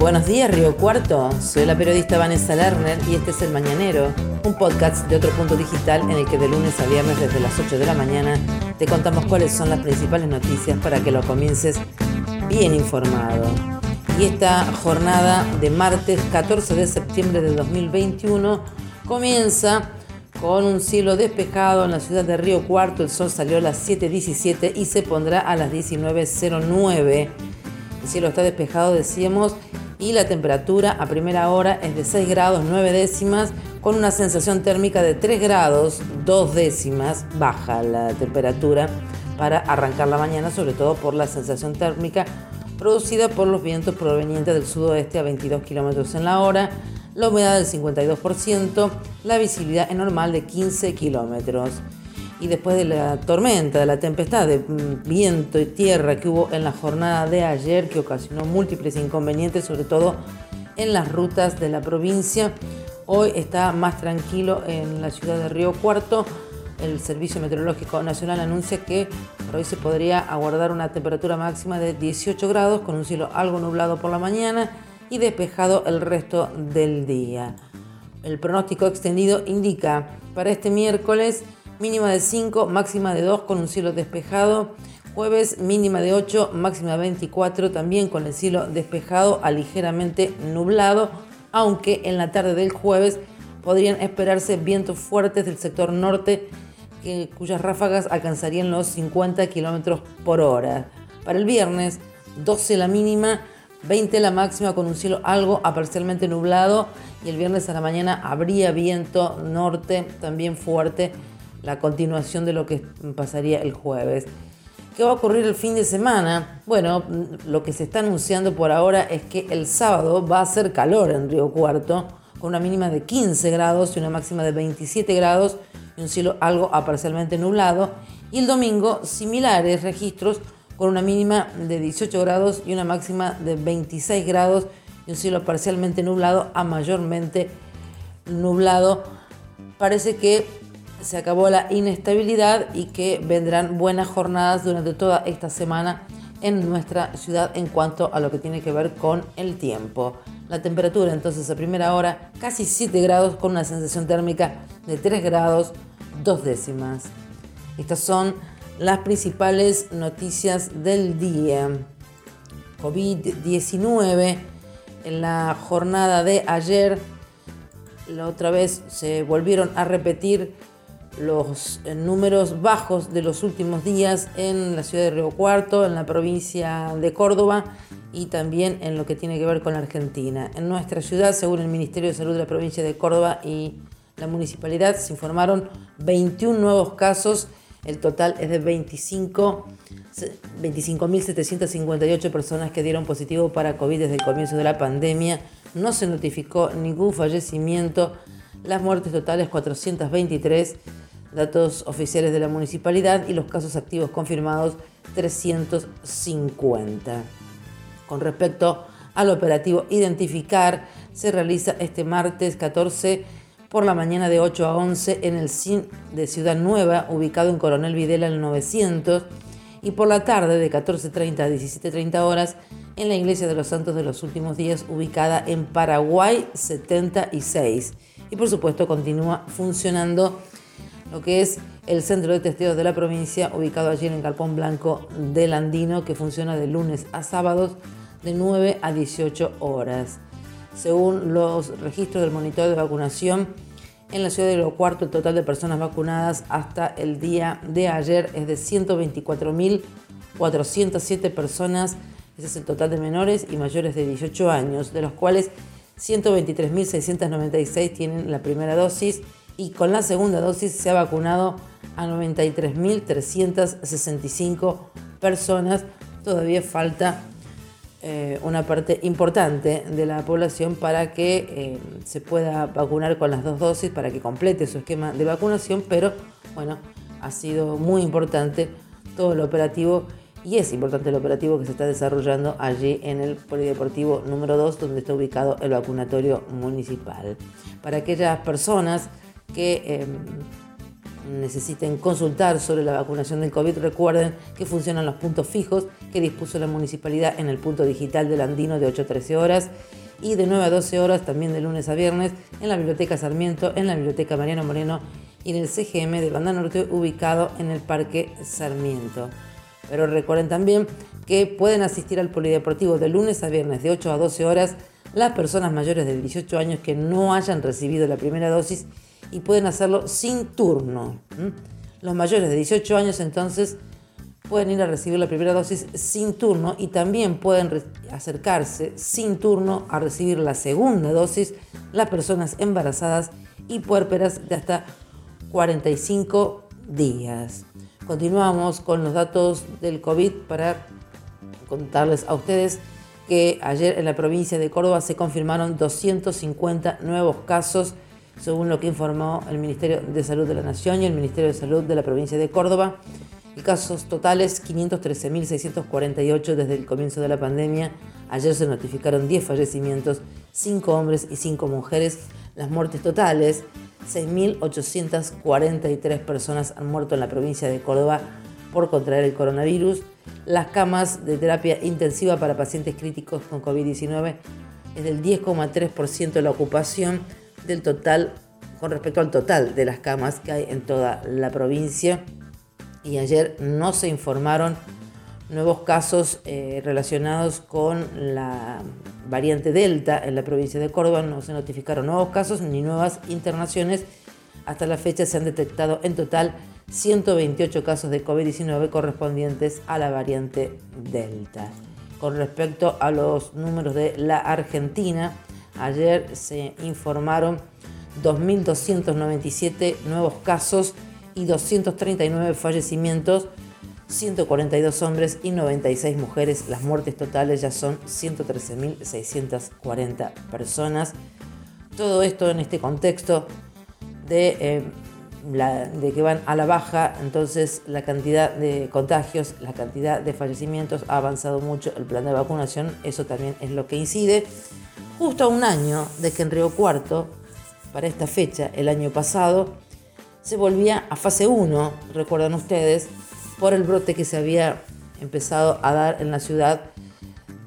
Buenos días Río Cuarto. Soy la periodista Vanessa Lerner y este es El Mañanero, un podcast de otro punto digital en el que de lunes a viernes desde las 8 de la mañana te contamos cuáles son las principales noticias para que lo comiences bien informado. Y esta jornada de martes 14 de septiembre de 2021 comienza con un cielo despejado en la ciudad de Río Cuarto. El sol salió a las 7.17 y se pondrá a las 19.09 el cielo está despejado, decíamos, y la temperatura a primera hora es de 6 grados 9 décimas, con una sensación térmica de 3 grados 2 décimas. Baja la temperatura para arrancar la mañana, sobre todo por la sensación térmica producida por los vientos provenientes del sudoeste a 22 kilómetros en la hora, la humedad del 52%, la visibilidad normal de 15 kilómetros y después de la tormenta, de la tempestad de mm, viento y tierra que hubo en la jornada de ayer, que ocasionó múltiples inconvenientes, sobre todo en las rutas de la provincia, hoy está más tranquilo en la ciudad de Río Cuarto. El Servicio Meteorológico Nacional anuncia que hoy se podría aguardar una temperatura máxima de 18 grados con un cielo algo nublado por la mañana y despejado el resto del día. El pronóstico extendido indica para este miércoles mínima de 5, máxima de 2 con un cielo despejado. Jueves mínima de 8, máxima de 24 también con el cielo despejado a ligeramente nublado, aunque en la tarde del jueves podrían esperarse vientos fuertes del sector norte cuyas ráfagas alcanzarían los 50 kilómetros por hora. Para el viernes, 12 la mínima, 20 la máxima con un cielo algo a parcialmente nublado y el viernes a la mañana habría viento norte también fuerte la continuación de lo que pasaría el jueves. ¿Qué va a ocurrir el fin de semana? Bueno, lo que se está anunciando por ahora es que el sábado va a ser calor en Río Cuarto, con una mínima de 15 grados y una máxima de 27 grados y un cielo algo parcialmente nublado. Y el domingo, similares registros, con una mínima de 18 grados y una máxima de 26 grados y un cielo parcialmente nublado a mayormente nublado. Parece que se acabó la inestabilidad y que vendrán buenas jornadas durante toda esta semana en nuestra ciudad en cuanto a lo que tiene que ver con el tiempo. La temperatura entonces a primera hora casi 7 grados con una sensación térmica de 3 grados 2 décimas. Estas son las principales noticias del día. COVID-19 en la jornada de ayer, la otra vez se volvieron a repetir los eh, números bajos de los últimos días en la ciudad de Río Cuarto, en la provincia de Córdoba y también en lo que tiene que ver con la Argentina. En nuestra ciudad, según el Ministerio de Salud de la provincia de Córdoba y la municipalidad, se informaron 21 nuevos casos. El total es de 25.758 personas que dieron positivo para COVID desde el comienzo de la pandemia. No se notificó ningún fallecimiento. Las muertes totales 423 datos oficiales de la municipalidad y los casos activos confirmados 350. Con respecto al operativo Identificar, se realiza este martes 14 por la mañana de 8 a 11 en el CIN de Ciudad Nueva, ubicado en Coronel Videla el 900, y por la tarde de 14.30 a 17.30 horas en la Iglesia de los Santos de los Últimos Días, ubicada en Paraguay 76. Y por supuesto continúa funcionando lo que es el centro de testeos de la provincia, ubicado allí en el Galpón Blanco del Andino, que funciona de lunes a sábados de 9 a 18 horas. Según los registros del monitor de vacunación, en la ciudad de Lo Cuarto el total de personas vacunadas hasta el día de ayer es de 124.407 personas. Ese es el total de menores y mayores de 18 años, de los cuales 123.696 tienen la primera dosis y con la segunda dosis se ha vacunado a 93.365 personas. Todavía falta eh, una parte importante de la población para que eh, se pueda vacunar con las dos dosis, para que complete su esquema de vacunación, pero bueno, ha sido muy importante todo el operativo y es importante el operativo que se está desarrollando allí en el Polideportivo número 2, donde está ubicado el vacunatorio municipal. Para aquellas personas que em, necesiten consultar sobre la vacunación del COVID, recuerden que funcionan los puntos fijos que dispuso la municipalidad en el punto digital del Andino de 8 a 13 horas y de 9 a 12 horas también de lunes a viernes en la Biblioteca Sarmiento, en la Biblioteca Mariano Moreno y en el CGM de Banda Norte ubicado en el Parque Sarmiento. Pero recuerden también que pueden asistir al polideportivo de lunes a viernes de 8 a 12 horas las personas mayores de 18 años que no hayan recibido la primera dosis y pueden hacerlo sin turno. Los mayores de 18 años entonces pueden ir a recibir la primera dosis sin turno y también pueden acercarse sin turno a recibir la segunda dosis las personas embarazadas y puérperas de hasta 45 días. Continuamos con los datos del COVID para contarles a ustedes que ayer en la provincia de Córdoba se confirmaron 250 nuevos casos, según lo que informó el Ministerio de Salud de la Nación y el Ministerio de Salud de la provincia de Córdoba. Y casos totales 513.648 desde el comienzo de la pandemia. Ayer se notificaron 10 fallecimientos, 5 hombres y 5 mujeres. Las muertes totales 6.843 personas han muerto en la provincia de Córdoba por contraer el coronavirus. Las camas de terapia intensiva para pacientes críticos con COVID-19 es del 10,3% de la ocupación del total con respecto al total de las camas que hay en toda la provincia. Y ayer no se informaron nuevos casos eh, relacionados con la variante Delta en la provincia de Córdoba. No se notificaron nuevos casos ni nuevas internaciones. Hasta la fecha se han detectado en total 128 casos de COVID-19 correspondientes a la variante Delta. Con respecto a los números de la Argentina, ayer se informaron 2.297 nuevos casos y 239 fallecimientos 142 hombres y 96 mujeres. Las muertes totales ya son 113.640 personas. Todo esto en este contexto de, eh, de, que van a la baja, entonces la cantidad de contagios, la cantidad de fallecimientos ha avanzado mucho. El plan de vacunación, eso también es lo que incide. Justo a un año de que en Río Cuarto, para esta fecha, el año pasado, se volvía a fase 1, recuerdan ustedes, por el brote que se había empezado a dar en la ciudad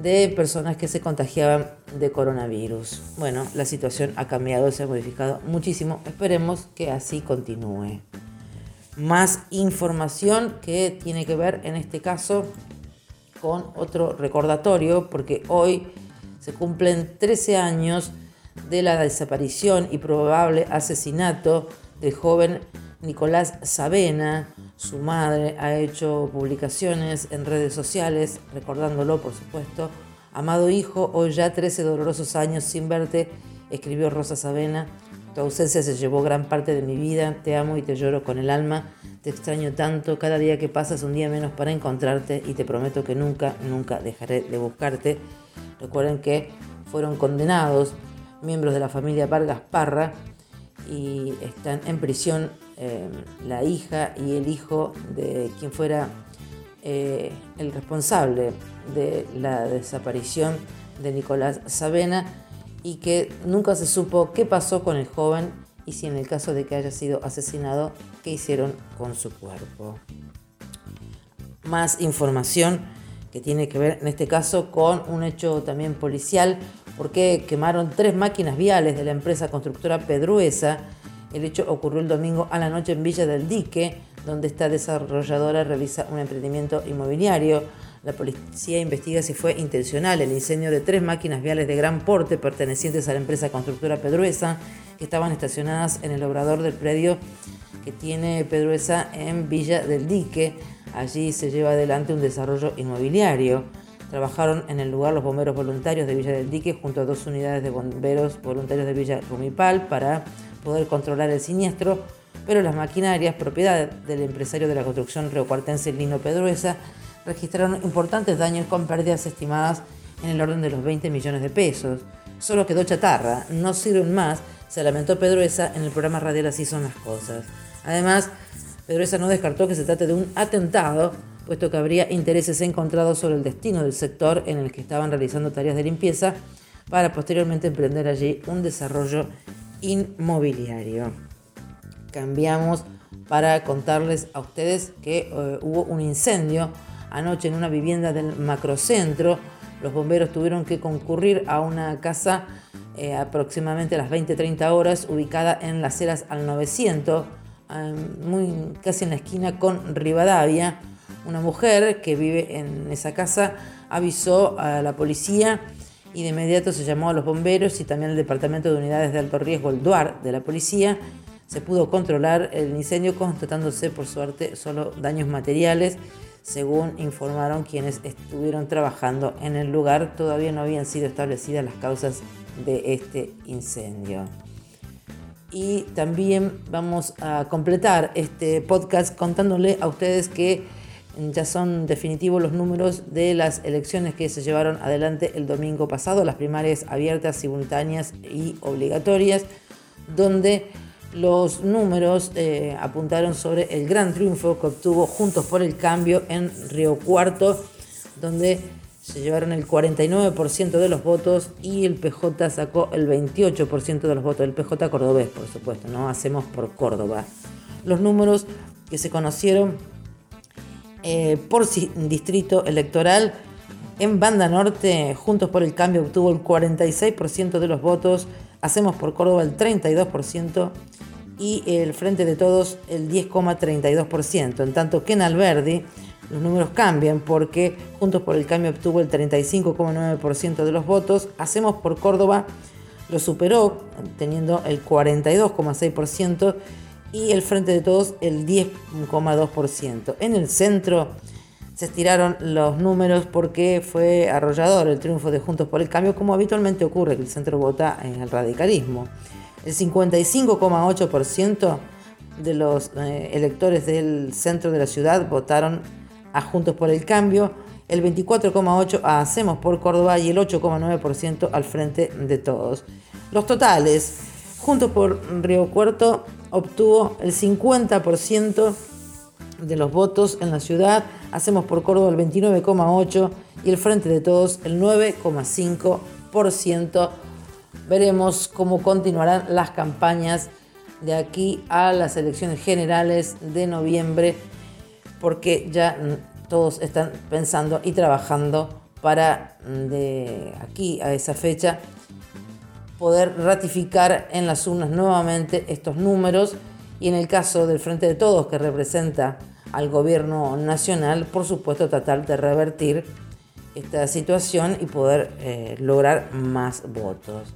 de personas que se contagiaban de coronavirus. Bueno, la situación ha cambiado, se ha modificado muchísimo. Esperemos que así continúe. Más información que tiene que ver en este caso con otro recordatorio, porque hoy se cumplen 13 años de la desaparición y probable asesinato del joven Nicolás Sabena, su madre, ha hecho publicaciones en redes sociales, recordándolo por supuesto. Amado hijo, hoy ya 13 dolorosos años sin verte, escribió Rosa Sabena. Tu ausencia se llevó gran parte de mi vida, te amo y te lloro con el alma, te extraño tanto, cada día que pasa es un día menos para encontrarte y te prometo que nunca, nunca dejaré de buscarte. Recuerden que fueron condenados miembros de la familia Vargas Parra y están en prisión eh, la hija y el hijo de quien fuera eh, el responsable de la desaparición de Nicolás Sabena y que nunca se supo qué pasó con el joven y si en el caso de que haya sido asesinado, qué hicieron con su cuerpo. Más información que tiene que ver en este caso con un hecho también policial, porque quemaron tres máquinas viales de la empresa constructora Pedruesa el hecho ocurrió el domingo a la noche en Villa del Dique, donde esta desarrolladora realiza un emprendimiento inmobiliario. La policía investiga si fue intencional el incendio de tres máquinas viales de gran porte pertenecientes a la empresa constructora Pedruesa, que estaban estacionadas en el obrador del predio que tiene Pedruesa en Villa del Dique. Allí se lleva adelante un desarrollo inmobiliario. Trabajaron en el lugar los bomberos voluntarios de Villa del Dique junto a dos unidades de bomberos voluntarios de Villa Rumipal para poder controlar el siniestro, pero las maquinarias, propiedad del empresario de la construcción reocuartense Lino Pedruesa, registraron importantes daños con pérdidas estimadas en el orden de los 20 millones de pesos. Solo quedó chatarra, no sirven más, se lamentó Pedruesa en el programa radial Así son las cosas. Además, Pedrosa no descartó que se trate de un atentado, puesto que habría intereses encontrados sobre el destino del sector en el que estaban realizando tareas de limpieza para posteriormente emprender allí un desarrollo inmobiliario. Cambiamos para contarles a ustedes que eh, hubo un incendio anoche en una vivienda del macrocentro. Los bomberos tuvieron que concurrir a una casa eh, aproximadamente a las 20-30 horas, ubicada en las Heras al 900, muy, casi en la esquina con Rivadavia. Una mujer que vive en esa casa avisó a la policía y de inmediato se llamó a los bomberos y también al Departamento de Unidades de Alto Riesgo, el DUAR de la policía. Se pudo controlar el incendio constatándose por suerte solo daños materiales, según informaron quienes estuvieron trabajando en el lugar. Todavía no habían sido establecidas las causas de este incendio. Y también vamos a completar este podcast contándole a ustedes que ya son definitivos los números de las elecciones que se llevaron adelante el domingo pasado, las primarias abiertas, simultáneas y obligatorias, donde los números eh, apuntaron sobre el gran triunfo que obtuvo Juntos por el Cambio en Río Cuarto, donde se llevaron el 49% de los votos y el PJ sacó el 28% de los votos. El PJ cordobés, por supuesto, ¿no? Hacemos por Córdoba. Los números que se conocieron eh, por distrito electoral. En Banda Norte, Juntos por el Cambio obtuvo el 46% de los votos, Hacemos por Córdoba el 32% y el Frente de Todos el 10,32%. En tanto que en Alberdi los números cambian porque Juntos por el Cambio obtuvo el 35,9% de los votos, Hacemos por Córdoba lo superó teniendo el 42,6% y el Frente de Todos el 10,2%. En el centro se estiraron los números porque fue arrollador el triunfo de Juntos por el Cambio, como habitualmente ocurre que el centro vota en el radicalismo. El 55,8% de los eh, electores del centro de la ciudad votaron a Juntos por el Cambio, el 24,8% a Hacemos por Córdoba y el 8,9% al Frente de Todos. Los totales, Juntos por Río Cuarto obtuvo el 50% de los votos en la ciudad, Hacemos por Córdoba el 29,8% y el Frente de Todos el 9,5%. Veremos cómo continuarán las campañas de aquí a las elecciones generales de noviembre, porque ya todos están pensando y trabajando para de aquí a esa fecha poder ratificar en las urnas nuevamente estos números y en el caso del Frente de Todos que representa al gobierno nacional, por supuesto tratar de revertir esta situación y poder eh, lograr más votos.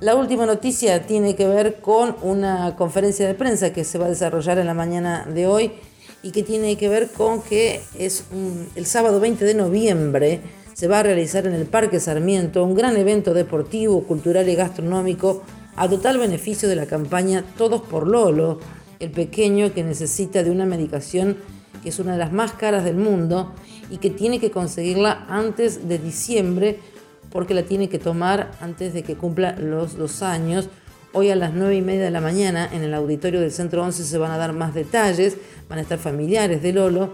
La última noticia tiene que ver con una conferencia de prensa que se va a desarrollar en la mañana de hoy y que tiene que ver con que es el sábado 20 de noviembre se va a realizar en el Parque Sarmiento un gran evento deportivo, cultural y gastronómico a total beneficio de la campaña Todos por Lolo, el pequeño que necesita de una medicación que es una de las más caras del mundo y que tiene que conseguirla antes de diciembre porque la tiene que tomar antes de que cumpla los dos años. Hoy a las 9 y media de la mañana en el auditorio del Centro 11 se van a dar más detalles, van a estar familiares de Lolo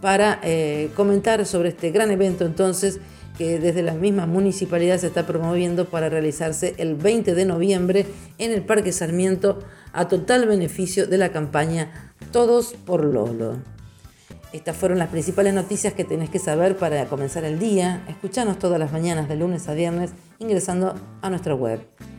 para eh, comentar sobre este gran evento entonces que desde la misma municipalidad se está promoviendo para realizarse el 20 de noviembre en el Parque Sarmiento a total beneficio de la campaña Todos por Lolo. Estas fueron las principales noticias que tenés que saber para comenzar el día. Escuchanos todas las mañanas de lunes a viernes ingresando a nuestra web.